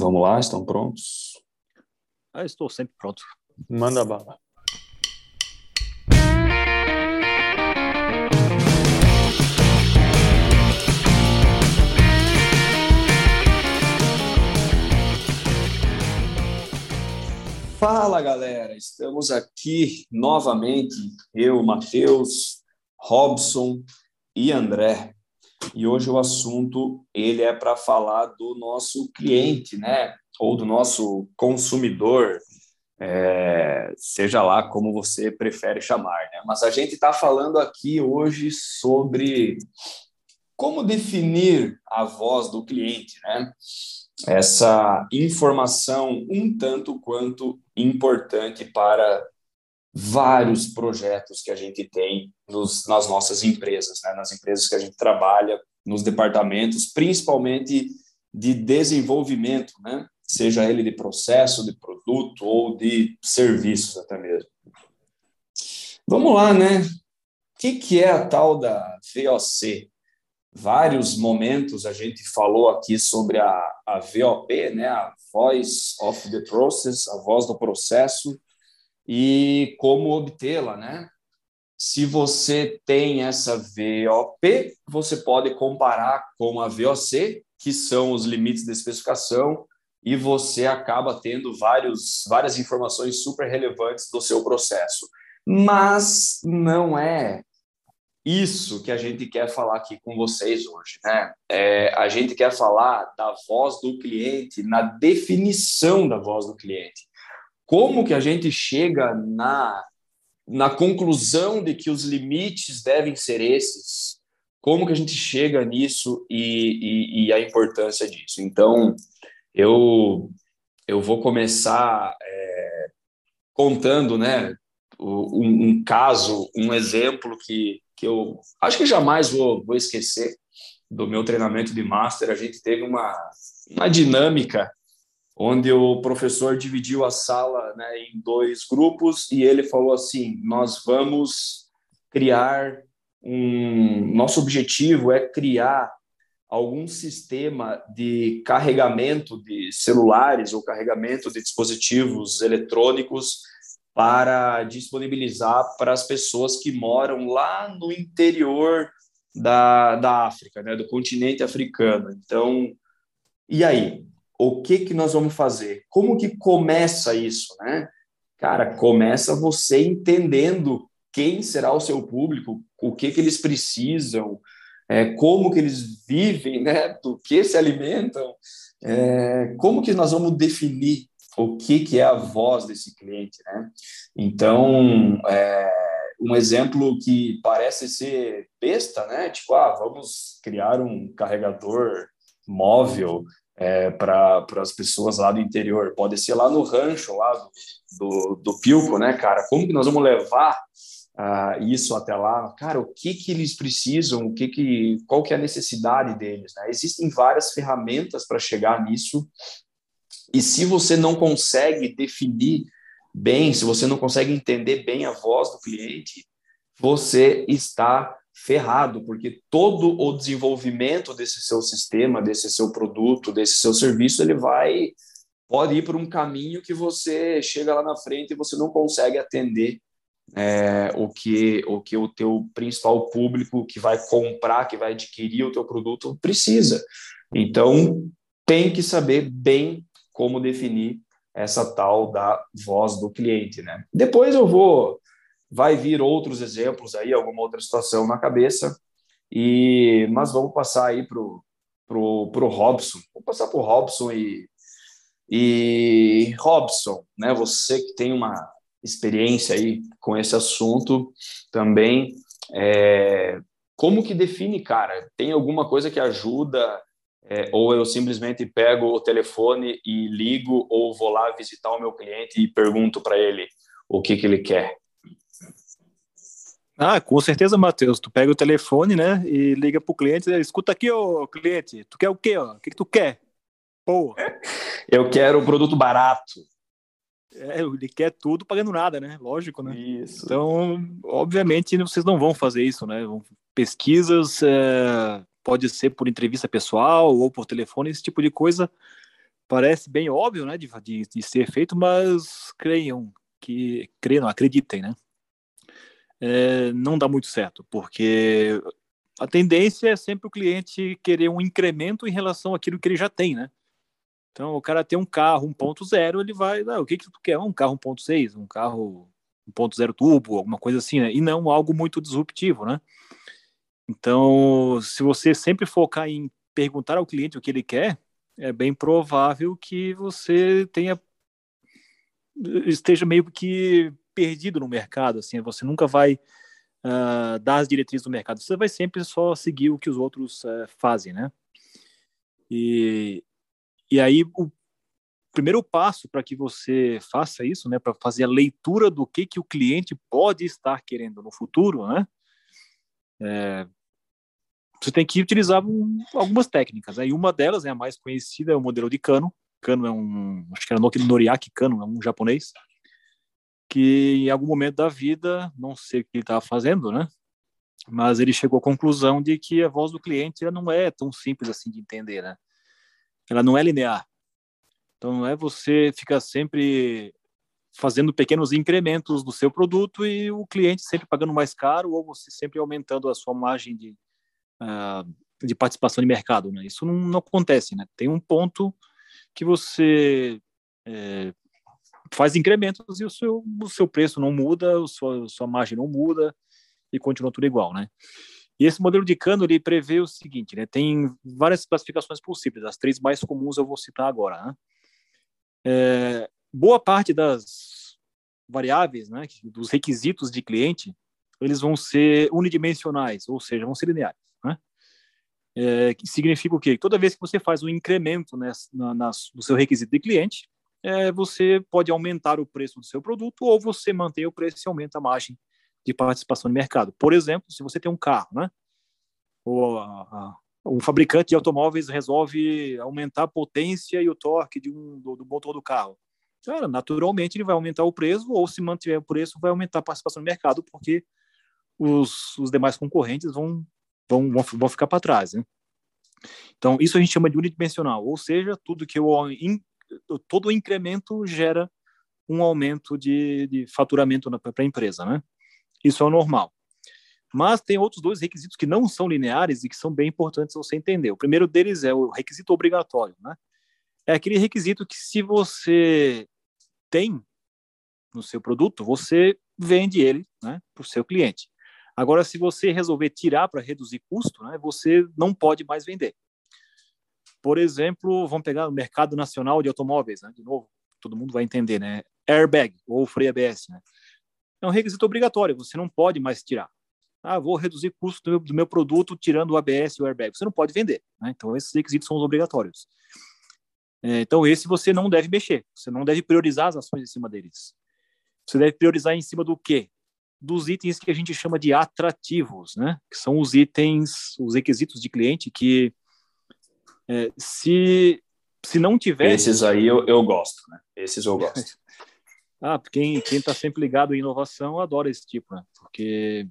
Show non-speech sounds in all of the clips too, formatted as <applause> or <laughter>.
Vamos lá, estão prontos? Ah, estou sempre pronto. Manda bala. Fala galera, estamos aqui novamente, eu, Matheus, Robson e André. E hoje o assunto ele é para falar do nosso cliente, né? Ou do nosso consumidor, é, seja lá como você prefere chamar, né? Mas a gente está falando aqui hoje sobre como definir a voz do cliente, né? Essa informação um tanto quanto importante para vários projetos que a gente tem nos, nas nossas empresas, né? nas empresas que a gente trabalha, nos departamentos, principalmente de desenvolvimento, né? seja ele de processo, de produto ou de serviços até mesmo. Vamos lá, né? O que, que é a tal da VOC? Vários momentos a gente falou aqui sobre a, a VOP, né? a Voice of the Process, a voz do processo, e como obtê-la, né? Se você tem essa VOP, você pode comparar com a VOC, que são os limites da especificação, e você acaba tendo vários, várias informações super relevantes do seu processo. Mas não é isso que a gente quer falar aqui com vocês hoje, né? É, a gente quer falar da voz do cliente, na definição da voz do cliente como que a gente chega na, na conclusão de que os limites devem ser esses? Como que a gente chega nisso e, e, e a importância disso? Então, eu, eu vou começar é, contando né, um, um, caso, um exemplo que, que eu acho que jamais vou, vou esquecer do meu treinamento de Master. A gente teve uma, uma dinâmica onde o professor dividiu a sala né, em dois grupos e ele falou assim: nós vamos criar um. Nosso objetivo é criar algum sistema de carregamento de celulares ou carregamento de dispositivos eletrônicos para disponibilizar para as pessoas que moram lá no interior da, da África, né, do continente africano. Então, e aí? O que que nós vamos fazer? Como que começa isso, né? Cara, começa você entendendo quem será o seu público, o que que eles precisam, é, como que eles vivem, né? Do que se alimentam, é, como que nós vamos definir o que que é a voz desse cliente, né? Então, é, um exemplo que parece ser besta, né? Tipo, ah, vamos criar um carregador móvel é, para as pessoas lá do interior. Pode ser lá no rancho, lá do, do, do Pilco, né, cara? Como que nós vamos levar uh, isso até lá? Cara, o que que eles precisam? O que que, qual que é a necessidade deles? Né? Existem várias ferramentas para chegar nisso. E se você não consegue definir bem, se você não consegue entender bem a voz do cliente, você está ferrado, porque todo o desenvolvimento desse seu sistema, desse seu produto, desse seu serviço, ele vai pode ir por um caminho que você chega lá na frente e você não consegue atender é, o que o que o teu principal público que vai comprar, que vai adquirir o teu produto precisa. Então tem que saber bem como definir essa tal da voz do cliente, né? Depois eu vou vai vir outros exemplos aí, alguma outra situação na cabeça, e mas vamos passar aí pro pro, pro Robson, vamos passar pro Robson e e Robson, né? Você que tem uma experiência aí com esse assunto também, é, como que define, cara? Tem alguma coisa que ajuda? É, ou eu simplesmente pego o telefone e ligo, ou vou lá visitar o meu cliente e pergunto para ele o que, que ele quer? Ah, com certeza, Matheus. Tu pega o telefone, né, e liga pro cliente, escuta aqui, ô cliente, tu quer o quê, ó? O que, que tu quer? Pô. Eu quero um produto barato. É, ele quer tudo pagando nada, né? Lógico, né? Isso. Então, obviamente, vocês não vão fazer isso, né? Pesquisas, é, pode ser por entrevista pessoal ou por telefone, esse tipo de coisa. parece bem óbvio, né, de, de, de ser feito, mas creiam que, creiam, acreditem, né, é, não dá muito certo, porque a tendência é sempre o cliente querer um incremento em relação àquilo que ele já tem, né? Então, o cara tem um carro 1.0, ele vai, ah, o que que tu quer? Um carro 1.6, um carro 1.0 turbo, alguma coisa assim, né? E não algo muito disruptivo, né? Então, se você sempre focar em perguntar ao cliente o que ele quer, é bem provável que você tenha esteja meio que perdido no mercado, assim, você nunca vai uh, dar as diretrizes do mercado, você vai sempre só seguir o que os outros uh, fazem, né? E, e aí o primeiro passo para que você faça isso, né, para fazer a leitura do que que o cliente pode estar querendo no futuro, né? É, você tem que utilizar um, algumas técnicas. Aí uma delas, é a mais conhecida, é o modelo de Kano. Kano é um, acho que era Noriaki Kano, é um japonês, que em algum momento da vida, não sei o que ele estava fazendo, né? Mas ele chegou à conclusão de que a voz do cliente não é tão simples assim de entender, né? Ela não é linear. Então não é você ficar sempre fazendo pequenos incrementos do seu produto e o cliente sempre pagando mais caro ou você sempre aumentando a sua margem de, uh, de participação de mercado, né? Isso não, não, acontece, né? Tem um ponto que você é, faz incrementos e o seu, o seu preço não muda, a sua, sua margem não muda e continua tudo igual, né? E esse modelo de cano ele prevê o seguinte, né? Tem várias classificações possíveis, as três mais comuns eu vou citar agora. Né? É, boa parte das variáveis, né, dos requisitos de cliente, eles vão ser unidimensionais, ou seja, vão ser lineares. Né? É, que significa o quê? Toda vez que você faz um incremento nessa, na, na, no seu requisito de cliente, é, você pode aumentar o preço do seu produto ou você mantém o preço e aumenta a margem de participação no mercado. Por exemplo, se você tem um carro, né? Ou a, a, um fabricante de automóveis resolve aumentar a potência e o torque de um, do, do motor do carro. Cara, naturalmente ele vai aumentar o preço ou se mantiver o preço vai aumentar a participação no mercado porque os, os demais concorrentes vão, vão, vão ficar para trás, né? Então, isso a gente chama de unidimensional, ou seja, tudo que eu todo incremento gera um aumento de, de faturamento para a empresa, né? Isso é normal. Mas tem outros dois requisitos que não são lineares e que são bem importantes você entender. O primeiro deles é o requisito obrigatório, né? É aquele requisito que se você tem no seu produto, você vende ele, né, para o seu cliente. Agora, se você resolver tirar para reduzir custo, né, você não pode mais vender. Por exemplo, vamos pegar o mercado nacional de automóveis, né? de novo, todo mundo vai entender, né? Airbag ou freio ABS, né? É um requisito obrigatório, você não pode mais tirar. Ah, vou reduzir o custo do meu, do meu, produto tirando o ABS e o airbag. Você não pode vender, né? Então esses requisitos são os obrigatórios. É, então esse você não deve mexer, você não deve priorizar as ações em cima deles. Você deve priorizar em cima do quê? Dos itens que a gente chama de atrativos, né? Que são os itens, os requisitos de cliente que é, se, se não tiver. Esses aí eu, eu gosto, né? Esses eu gosto. <laughs> ah, quem está sempre ligado em inovação adora esse tipo, né? Porque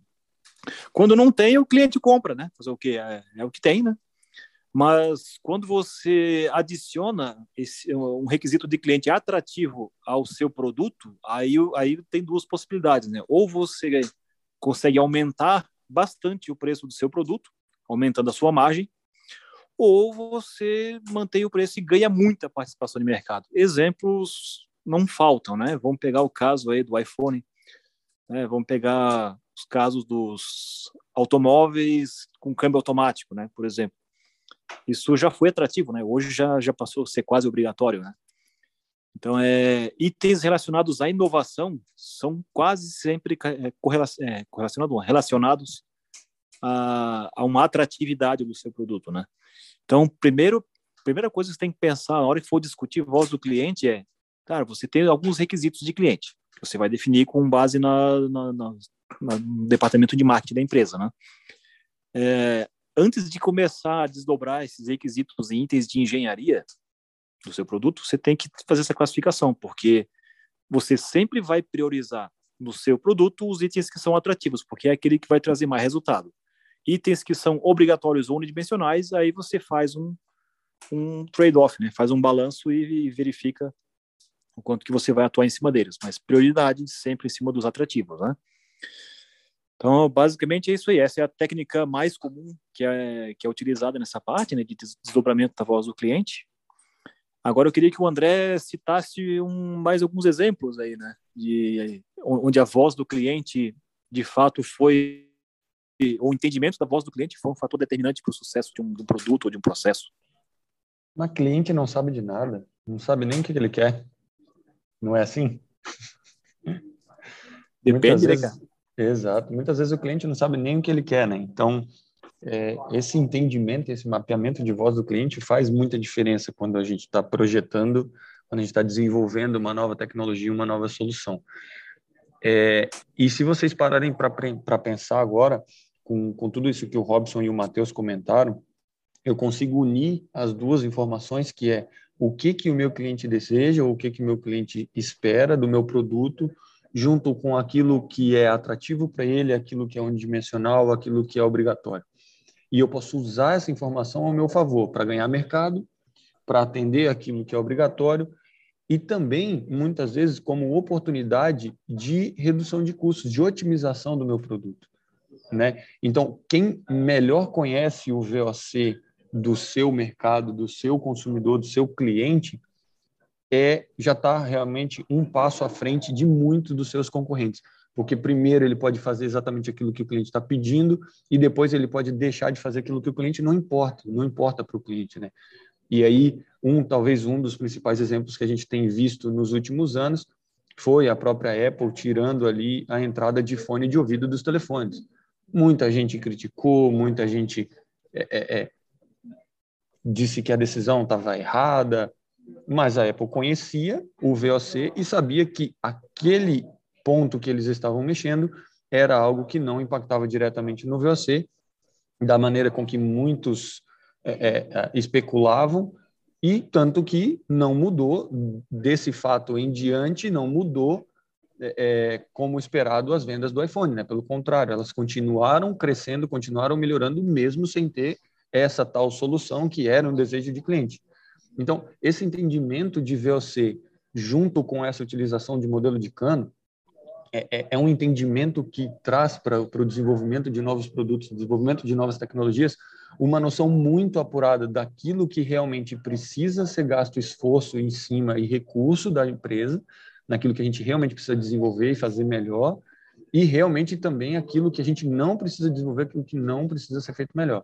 quando não tem, o cliente compra, né? Fazer o quê? É, é o que tem, né? Mas quando você adiciona esse, um requisito de cliente atrativo ao seu produto, aí, aí tem duas possibilidades, né? Ou você consegue aumentar bastante o preço do seu produto, aumentando a sua margem, ou você mantém o preço e ganha muita participação de mercado. Exemplos não faltam, né? Vamos pegar o caso aí do iPhone, né? vamos pegar os casos dos automóveis com câmbio automático, né? Por exemplo, isso já foi atrativo, né? Hoje já já passou a ser quase obrigatório, né? Então, é, itens relacionados à inovação são quase sempre é, correlacionados, relacionados a, a uma atratividade do seu produto, né? Então, primeiro, primeira coisa que você tem que pensar na hora que for discutir voz do cliente é, cara, você tem alguns requisitos de cliente. Que você vai definir com base na, na, na, no departamento de marketing da empresa, né? É, antes de começar a desdobrar esses requisitos em itens de engenharia do seu produto, você tem que fazer essa classificação, porque você sempre vai priorizar no seu produto os itens que são atrativos, porque é aquele que vai trazer mais resultado itens que são obrigatórios ou unidimensionais, aí você faz um, um trade-off, né? Faz um balanço e, e verifica o quanto que você vai atuar em cima deles, mas prioridade sempre em cima dos atrativos, né? Então, basicamente é isso aí. Essa é a técnica mais comum que é, que é utilizada nessa parte, né, de desdobramento da voz do cliente. Agora, eu queria que o André citasse um, mais alguns exemplos aí, né, de onde a voz do cliente, de fato, foi o entendimento da voz do cliente foi um fator determinante para o sucesso de um, de um, produto ou de um processo. Mas cliente não sabe de nada, não sabe nem o que ele quer. Não é assim? <laughs> Depende, né, cara? Exato. Muitas vezes o cliente não sabe nem o que ele quer, né? Então, é, esse entendimento, esse mapeamento de voz do cliente faz muita diferença quando a gente está projetando, quando a gente está desenvolvendo uma nova tecnologia, uma nova solução. É, e se vocês pararem para pensar agora, com, com tudo isso que o Robson e o Matheus comentaram, eu consigo unir as duas informações, que é o que, que o meu cliente deseja, o que, que o meu cliente espera do meu produto, junto com aquilo que é atrativo para ele, aquilo que é unidimensional, aquilo que é obrigatório. E eu posso usar essa informação ao meu favor para ganhar mercado, para atender aquilo que é obrigatório e também, muitas vezes, como oportunidade de redução de custos, de otimização do meu produto. Né? Então, quem melhor conhece o VOC do seu mercado, do seu consumidor, do seu cliente, é já está realmente um passo à frente de muitos dos seus concorrentes. Porque primeiro ele pode fazer exatamente aquilo que o cliente está pedindo e depois ele pode deixar de fazer aquilo que o cliente não importa, não importa para o cliente, né? E aí um talvez um dos principais exemplos que a gente tem visto nos últimos anos foi a própria Apple tirando ali a entrada de fone de ouvido dos telefones. Muita gente criticou, muita gente é, é, é disse que a decisão estava errada, mas a Apple conhecia o VOC e sabia que aquele ponto que eles estavam mexendo era algo que não impactava diretamente no VOC, da maneira com que muitos é, é, é, especulavam, e tanto que não mudou desse fato em diante, não mudou é, é, como esperado as vendas do iPhone, né? Pelo contrário, elas continuaram crescendo, continuaram melhorando, mesmo sem ter essa tal solução que era um desejo de cliente. Então, esse entendimento de VOC junto com essa utilização de modelo de cano é, é, é um entendimento que traz para o desenvolvimento de novos produtos, desenvolvimento de novas tecnologias, uma noção muito apurada daquilo que realmente precisa ser gasto esforço em cima e recurso da empresa, naquilo que a gente realmente precisa desenvolver e fazer melhor, e realmente também aquilo que a gente não precisa desenvolver, aquilo que não precisa ser feito melhor.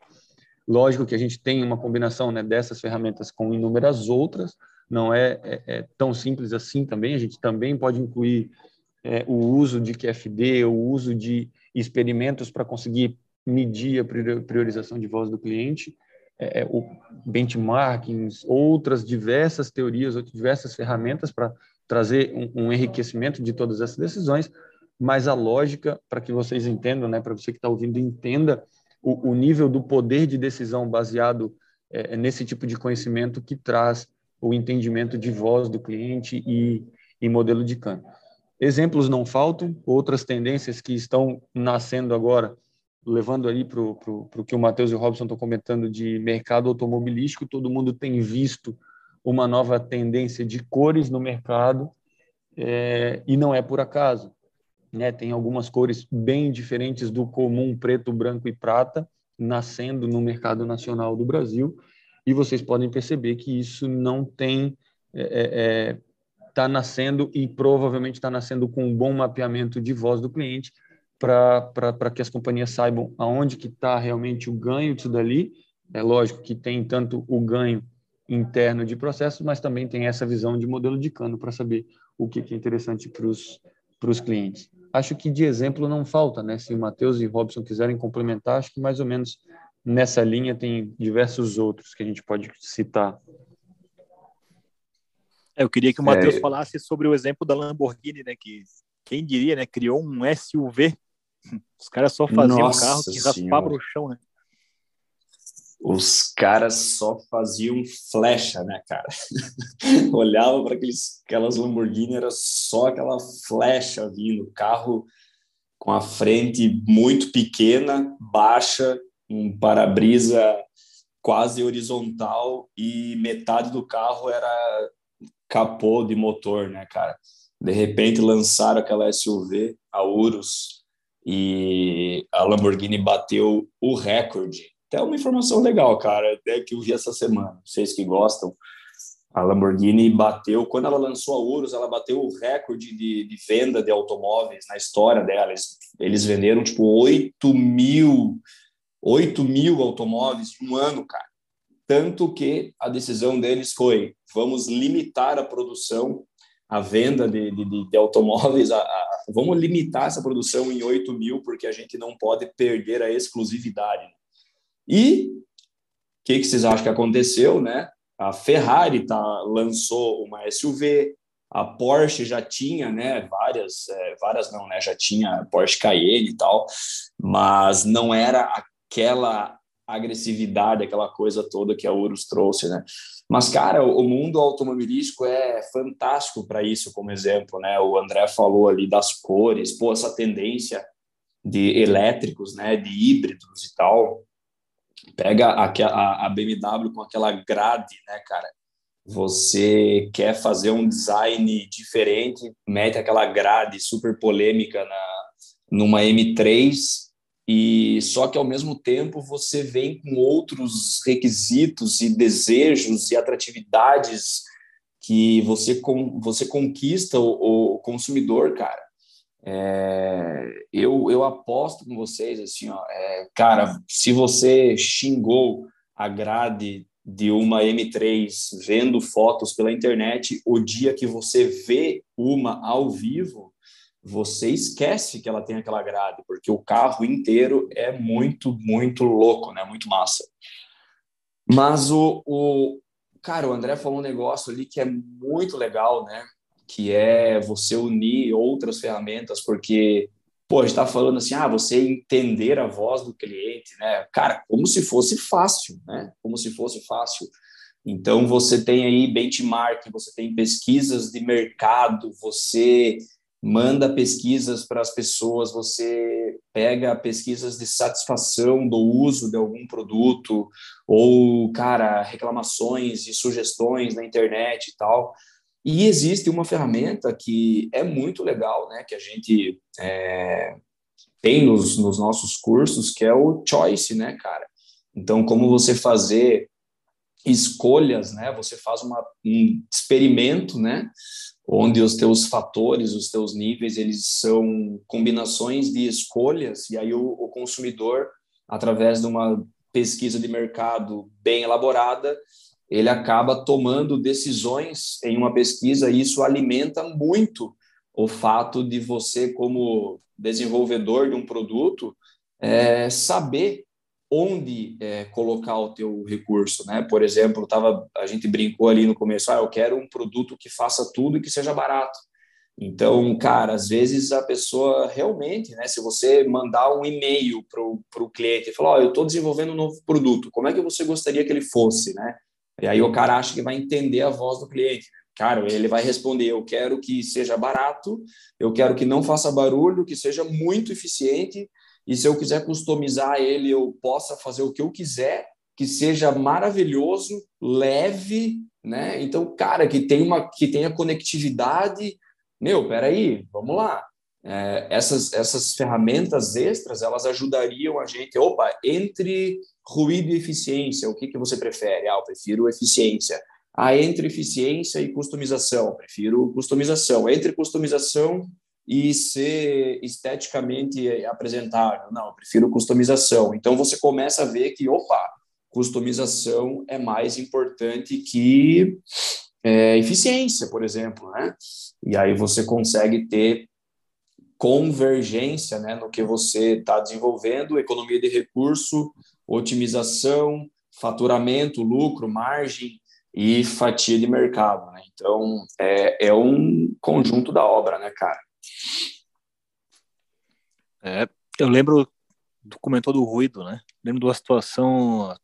Lógico que a gente tem uma combinação né, dessas ferramentas com inúmeras outras, não é, é, é, tão simples assim também. A gente também pode incluir é, o uso de QFD, o uso de experimentos para conseguir medir a priorização de voz do cliente, é, é, o benchmarking, outras diversas teorias, outras diversas ferramentas para trazer um, um enriquecimento de todas essas decisões, mas a lógica, para que vocês entendam, né, para você que está ouvindo, entenda o, o nível do poder de decisão baseado é, é, nesse tipo de conhecimento que traz o entendimento de voz do cliente e, e modelo de câmbio. Exemplos não faltam, outras tendências que estão nascendo agora, levando ali para o que o Matheus e o Robson estão comentando de mercado automobilístico, todo mundo tem visto uma nova tendência de cores no mercado, é, e não é por acaso né? Tem algumas cores bem diferentes do comum preto, branco e prata nascendo no mercado nacional do Brasil e vocês podem perceber que isso não tem está é, é, tá nascendo e provavelmente está nascendo com um bom mapeamento de voz do cliente para que as companhias saibam aonde que está realmente o ganho disso dali. É lógico que tem tanto o ganho interno de processos, mas também tem essa visão de modelo de cano para saber o que, que é interessante para os clientes acho que de exemplo não falta, né? Se o Matheus e o Robson quiserem complementar, acho que mais ou menos nessa linha tem diversos outros que a gente pode citar. É, eu queria que o Matheus é... falasse sobre o exemplo da Lamborghini, né? Que quem diria, né? Criou um SUV. <laughs> Os caras só faziam Nossa um carro que raspava o chão, né? Os caras só faziam flecha, né, cara? <laughs> Olhava para aquelas Lamborghini, era só aquela flecha vindo, carro com a frente muito pequena, baixa, um para-brisa quase horizontal e metade do carro era capô de motor, né, cara? De repente lançaram aquela SUV, a Urus, e a Lamborghini bateu o recorde. Até uma informação legal, cara, até que eu vi essa semana. Vocês que gostam, a Lamborghini bateu, quando ela lançou a Urus, ela bateu o recorde de, de venda de automóveis na história dela. Eles, eles venderam, tipo, 8 mil, 8 mil automóveis em um ano, cara. Tanto que a decisão deles foi, vamos limitar a produção, a venda de, de, de automóveis, a, a, vamos limitar essa produção em 8 mil, porque a gente não pode perder a exclusividade. E o que, que vocês acham que aconteceu, né? A Ferrari tá, lançou uma SUV, a Porsche já tinha, né, várias, é, várias não, né, já tinha Porsche Cayenne e tal, mas não era aquela agressividade, aquela coisa toda que a Urus trouxe, né? Mas, cara, o mundo automobilístico é fantástico para isso, como exemplo, né? O André falou ali das cores, pô, essa tendência de elétricos, né, de híbridos e tal, Pega a, a BMW com aquela grade, né, cara? Você quer fazer um design diferente, mete aquela grade super polêmica na, numa M3 e só que ao mesmo tempo você vem com outros requisitos e desejos e atratividades que você, você conquista o, o consumidor, cara. É, eu, eu aposto com vocês, assim, ó, é, cara, se você xingou a grade de uma M3 vendo fotos pela internet, o dia que você vê uma ao vivo, você esquece que ela tem aquela grade, porque o carro inteiro é muito, muito louco, né? Muito massa. Mas o, o cara, o André falou um negócio ali que é muito legal, né? Que é você unir outras ferramentas, porque, pô, a gente está falando assim, ah, você entender a voz do cliente, né? Cara, como se fosse fácil, né? Como se fosse fácil. Então, você tem aí benchmark, você tem pesquisas de mercado, você manda pesquisas para as pessoas, você pega pesquisas de satisfação do uso de algum produto, ou, cara, reclamações e sugestões na internet e tal. E existe uma ferramenta que é muito legal, né, que a gente é, tem nos, nos nossos cursos, que é o Choice, né, cara? Então, como você fazer escolhas, né? Você faz uma, um experimento, né? Onde os teus fatores, os teus níveis, eles são combinações de escolhas e aí o, o consumidor, através de uma pesquisa de mercado bem elaborada, ele acaba tomando decisões em uma pesquisa e isso alimenta muito o fato de você, como desenvolvedor de um produto, é, saber onde é, colocar o teu recurso, né? Por exemplo, tava, a gente brincou ali no começo, ah, eu quero um produto que faça tudo e que seja barato. Então, cara, às vezes a pessoa realmente, né? Se você mandar um e-mail para o cliente e falar, oh, eu estou desenvolvendo um novo produto, como é que você gostaria que ele fosse, né? E aí o cara acha que vai entender a voz do cliente. Cara, ele vai responder: eu quero que seja barato, eu quero que não faça barulho, que seja muito eficiente, e se eu quiser customizar ele, eu possa fazer o que eu quiser, que seja maravilhoso, leve, né? Então, cara, que tenha uma que tenha conectividade. Meu, peraí, vamos lá. É, essas, essas ferramentas extras, elas ajudariam a gente, opa, entre ruído e eficiência, o que, que você prefere? Ah, eu prefiro eficiência. Ah, entre eficiência e customização, prefiro customização. Entre customização e ser esteticamente apresentável, não, eu prefiro customização. Então você começa a ver que, opa, customização é mais importante que é, eficiência, por exemplo, né? E aí você consegue ter convergência né, no que você está desenvolvendo, economia de recurso, otimização, faturamento, lucro, margem e fatia de mercado. Né? Então, é, é um conjunto da obra, né, cara? É, eu lembro, comentou do ruído, né? Lembro de uma situação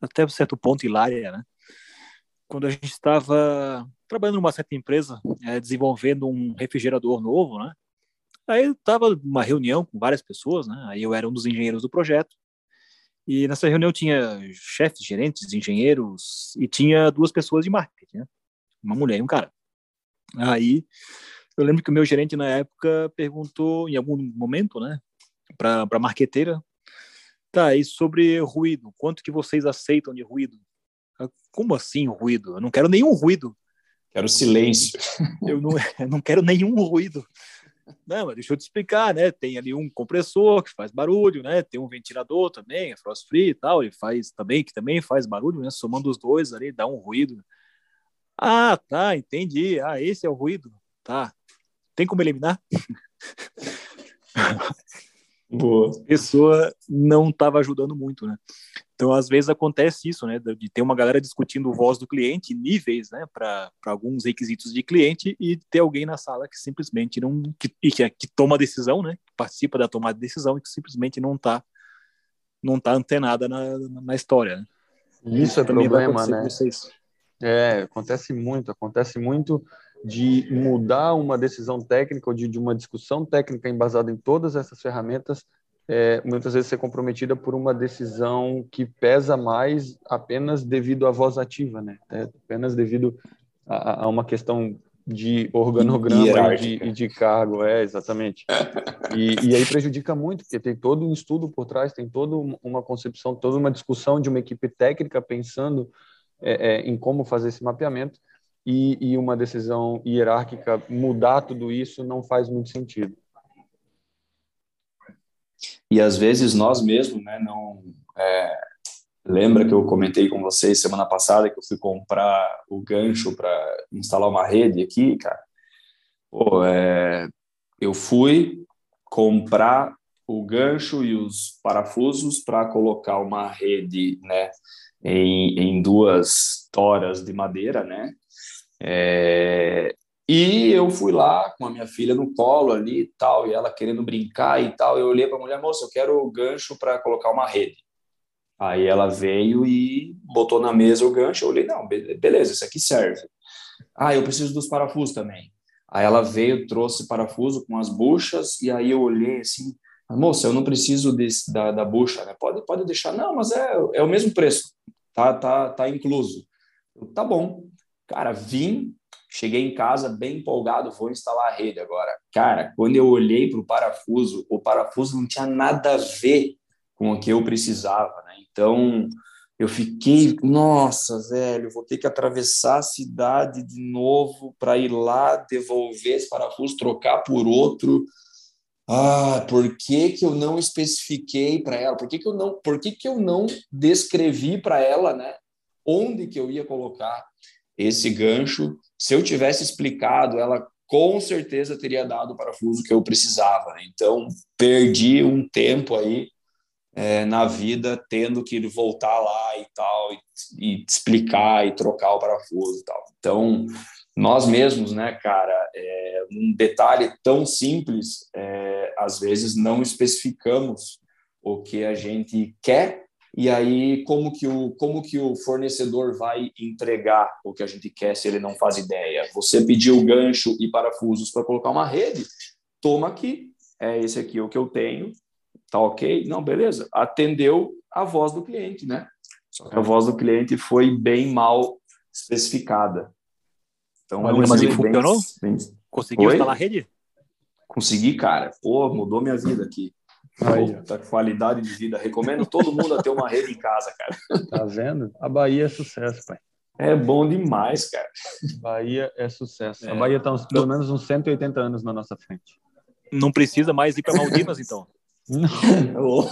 até certo ponto hilária, né? Quando a gente estava trabalhando numa certa empresa, é, desenvolvendo um refrigerador novo, né? Aí eu estava numa reunião com várias pessoas, né? Aí eu era um dos engenheiros do projeto. E nessa reunião tinha chefes, gerentes, engenheiros e tinha duas pessoas de marketing, né? uma mulher e um cara. Aí eu lembro que o meu gerente na época perguntou em algum momento, né, para a marqueteira, tá, e sobre ruído, quanto que vocês aceitam de ruído? Como assim ruído? Eu não quero nenhum ruído. Quero silêncio. Eu não, <laughs> eu não quero nenhum ruído. Não, mas deixa eu te explicar, né? Tem ali um compressor que faz barulho, né? Tem um ventilador também, é frost free e tal, ele faz também, que também faz barulho, né? Somando os dois ali, dá um ruído. Ah, tá, entendi. Ah, esse é o ruído. Tá. Tem como eliminar? <laughs> Boa. A pessoa não estava ajudando muito, né? Então, às vezes acontece isso, né? De ter uma galera discutindo voz do cliente, níveis, né? Para alguns requisitos de cliente e ter alguém na sala que simplesmente não. que, que, que toma a decisão, né? Que participa da tomada de decisão e que simplesmente não está não tá antenada na, na história. Né? Isso é problema, né? É, acontece muito, acontece muito de mudar uma decisão técnica ou de, de uma discussão técnica embasada em todas essas ferramentas, é, muitas vezes ser comprometida por uma decisão que pesa mais apenas devido à voz ativa, né? É, apenas devido a, a, uma questão de organograma e de, e de, cargo, é, exatamente. E, e, aí prejudica muito, porque tem todo um estudo por trás, tem toda uma concepção, toda uma discussão de uma equipe técnica pensando é, é, em como fazer esse mapeamento, e, e uma decisão hierárquica mudar tudo isso não faz muito sentido. E às vezes nós mesmos, né, não é, lembra que eu comentei com vocês semana passada que eu fui comprar o gancho para instalar uma rede aqui, cara. Pô, é, eu fui comprar o gancho e os parafusos para colocar uma rede, né, em, em duas toras de madeira, né, é, e eu fui lá com a minha filha no colo ali e tal, e ela querendo brincar e tal. Eu olhei para a mulher, moça, eu quero o gancho para colocar uma rede. Aí ela veio e botou na mesa o gancho. Eu olhei, não, beleza, isso aqui serve. Ah, eu preciso dos parafusos também. Aí ela veio, trouxe parafuso com as buchas, e aí eu olhei assim, moça, eu não preciso desse, da, da bucha, né? Pode, pode deixar. Não, mas é, é o mesmo preço, tá, tá, tá incluso. Eu, tá bom. Cara, vim, cheguei em casa bem empolgado, vou instalar a rede agora. Cara, quando eu olhei para o parafuso, o parafuso não tinha nada a ver com o que eu precisava, né? Então, eu fiquei, nossa, velho, vou ter que atravessar a cidade de novo para ir lá devolver esse parafuso, trocar por outro. Ah, por que, que eu não especifiquei para ela? Por que, que eu não, por que, que eu não descrevi para ela, né? Onde que eu ia colocar? Esse gancho. Se eu tivesse explicado, ela com certeza teria dado o parafuso que eu precisava. Então, perdi um tempo aí é, na vida tendo que voltar lá e tal, e, e, explicar e trocar o parafuso e tal. Então, nós mesmos, né, cara, é, um detalhe tão simples, é, às vezes não especificamos o que a gente quer e aí como que o como que o fornecedor vai entregar o que a gente quer se ele não faz ideia? Você pediu gancho e parafusos para colocar uma rede, toma aqui, é esse aqui o que eu tenho, tá ok? Não, beleza. Atendeu a voz do cliente, né? Só que a voz do cliente foi bem mal especificada. Então, mas, mas funcionou? Bem... Conseguiu Oi? instalar a rede? Consegui, cara. Pô, mudou minha vida aqui. Aí, Puta, qualidade de vida. Recomendo todo mundo a ter uma rede em casa, cara. Tá vendo? A Bahia é sucesso, pai. É bom demais, cara. Bahia é sucesso. É. A Bahia está pelo menos uns 180 anos na nossa frente. Não precisa mais ir para Maldinas, então. Não.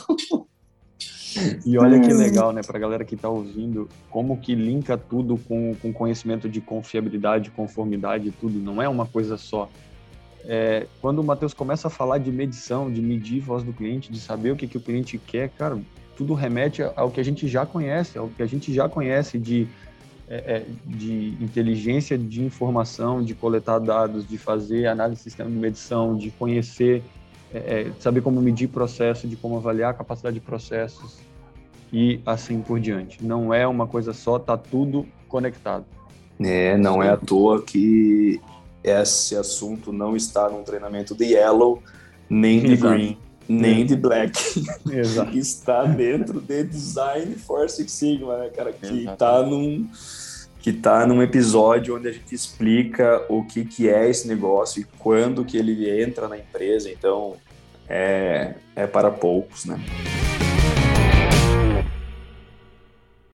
E olha que legal, né, para a galera que está ouvindo, como que linka tudo com, com conhecimento de confiabilidade, conformidade, tudo. Não é uma coisa só é, quando o Matheus começa a falar de medição, de medir voz do cliente, de saber o que, que o cliente quer, cara, tudo remete ao que a gente já conhece, ao que a gente já conhece de, é, é de inteligência de informação, de coletar dados, de fazer análise de sistema de medição, de conhecer, é, é saber como medir processo, de como avaliar a capacidade de processos e assim por diante. Não é uma coisa só, tá tudo conectado. É, não é à toa que esse assunto não está num treinamento de Yellow nem de Green. nem de Black. Exato. <laughs> está dentro de Design for Six Sigma, né, cara? Que está num que tá num episódio onde a gente explica o que, que é esse negócio e quando que ele entra na empresa. Então, é, é para poucos, né?